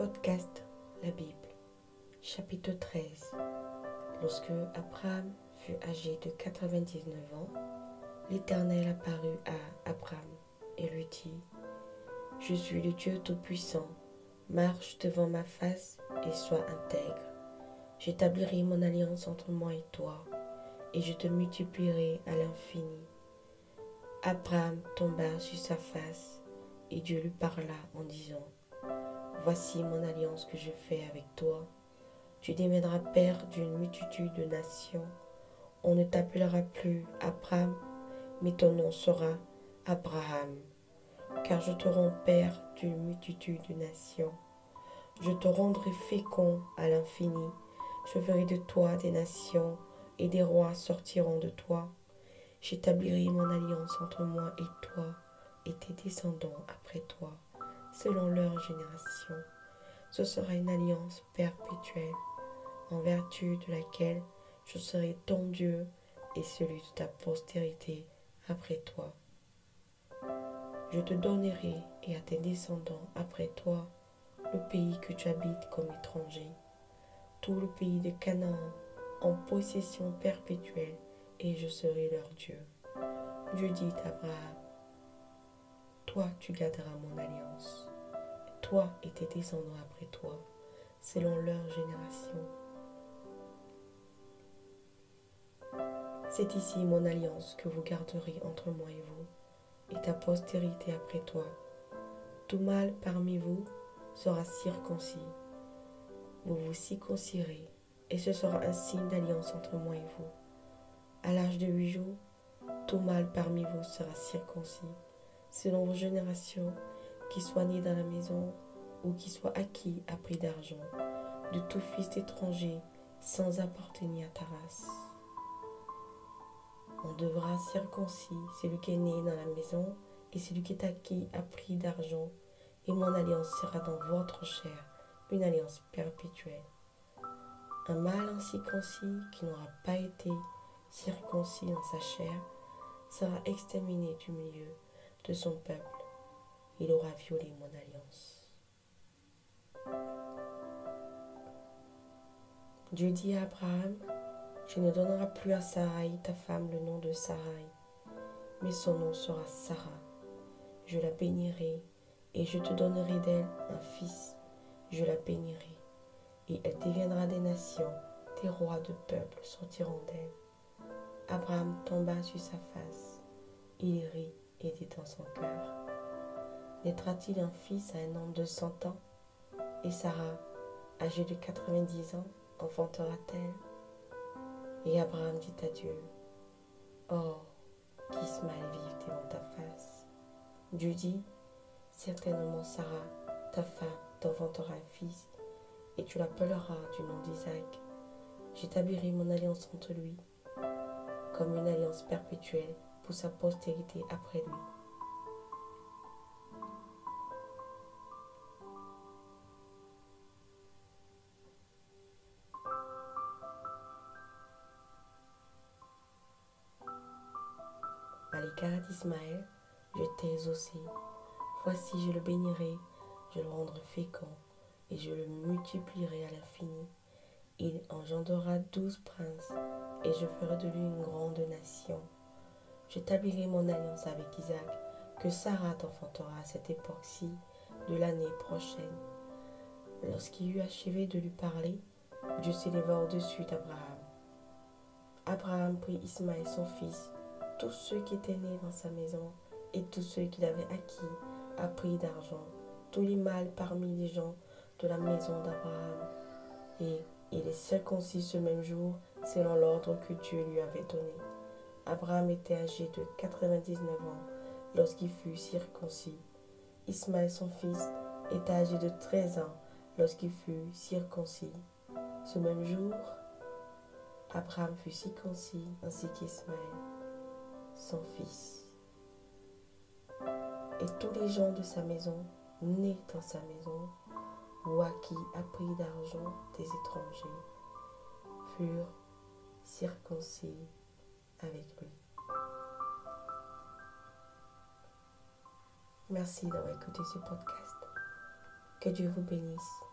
Podcast La Bible, chapitre 13. Lorsque Abraham fut âgé de 99 ans, l'Éternel apparut à Abraham et lui dit, Je suis le Dieu Tout-Puissant, marche devant ma face et sois intègre. J'établirai mon alliance entre moi et toi, et je te multiplierai à l'infini. Abraham tomba sur sa face, et Dieu lui parla en disant, Voici mon alliance que je fais avec toi. Tu deviendras père d'une multitude de nations. On ne t'appellera plus Abraham, mais ton nom sera Abraham, car je te rends père d'une multitude de nations. Je te rendrai fécond à l'infini. Je ferai de toi des nations, et des rois sortiront de toi. J'établirai mon alliance entre moi et toi, et tes descendants après toi selon leur génération. Ce sera une alliance perpétuelle, en vertu de laquelle je serai ton Dieu et celui de ta postérité après toi. Je te donnerai et à tes descendants après toi le pays que tu habites comme étranger, tout le pays de Canaan en possession perpétuelle, et je serai leur Dieu. Dieu dit à Abraham, toi tu garderas mon alliance, toi et tes descendants après toi, selon leur génération. C'est ici mon alliance que vous garderez entre moi et vous, et ta postérité après toi. Tout mâle parmi vous sera circoncis. Vous vous circoncirez, et ce sera un signe d'alliance entre moi et vous. À l'âge de huit jours, tout mâle parmi vous sera circoncis selon vos générations, qui soit né dans la maison ou qui soit acquis à prix d'argent, de tout fils étranger sans appartenir à ta race. On devra circoncis celui qui est né dans la maison et celui qui est acquis à prix d'argent, et mon alliance sera dans votre chair, une alliance perpétuelle. Un mâle incirconcis qui n'aura pas été circoncis dans sa chair sera exterminé du milieu de son peuple. Il aura violé mon alliance. Dieu dit à Abraham, je ne donnerai plus à Sarai, ta femme, le nom de Sarai, mais son nom sera Sarah. Je la bénirai et je te donnerai d'elle un fils. Je la bénirai et elle deviendra des nations, des rois de peuples sortiront d'elle. Abraham tomba sur sa face. Il rit et dit dans son cœur Naîtra-t-il un fils à un homme de cent ans? Et Sarah, âgée de quatre-vingt-dix ans, enfantera-t-elle? Et Abraham dit à Dieu Oh, qu'Ismaël vive devant ta face. Dieu dit Certainement, Sarah, ta femme, t'enfantera un fils, et tu l'appelleras du nom d'Isaac. J'établirai mon alliance entre lui, comme une alliance perpétuelle pour sa postérité après lui. À l'égard d'Ismaël, je t'ai exaucé. Voici, je le bénirai, je le rendrai fécond, et je le multiplierai à l'infini. Il engendrera douze princes, et je ferai de lui une grande nation. J'établirai mon alliance avec Isaac, que Sarah t'enfantera à cette époque-ci de l'année prochaine. Lorsqu'il eut achevé de lui parler, Dieu s'éleva au-dessus d'Abraham. Abraham prit Ismaël son fils, tous ceux qui étaient nés dans sa maison, et tous ceux qu'il avait acquis à prix d'argent, tous les mâles parmi les gens de la maison d'Abraham. Et il est circoncis ce même jour, selon l'ordre que Dieu lui avait donné. Abraham était âgé de 99 ans lorsqu'il fut circoncis. Ismaël, son fils, était âgé de 13 ans lorsqu'il fut circoncis. Ce même jour, Abraham fut circoncis ainsi qu'Ismaël, son fils. Et tous les gens de sa maison, nés dans sa maison, ou à prix d'argent des étrangers, furent circoncis avec lui. Merci d'avoir écouté ce podcast. Que Dieu vous bénisse.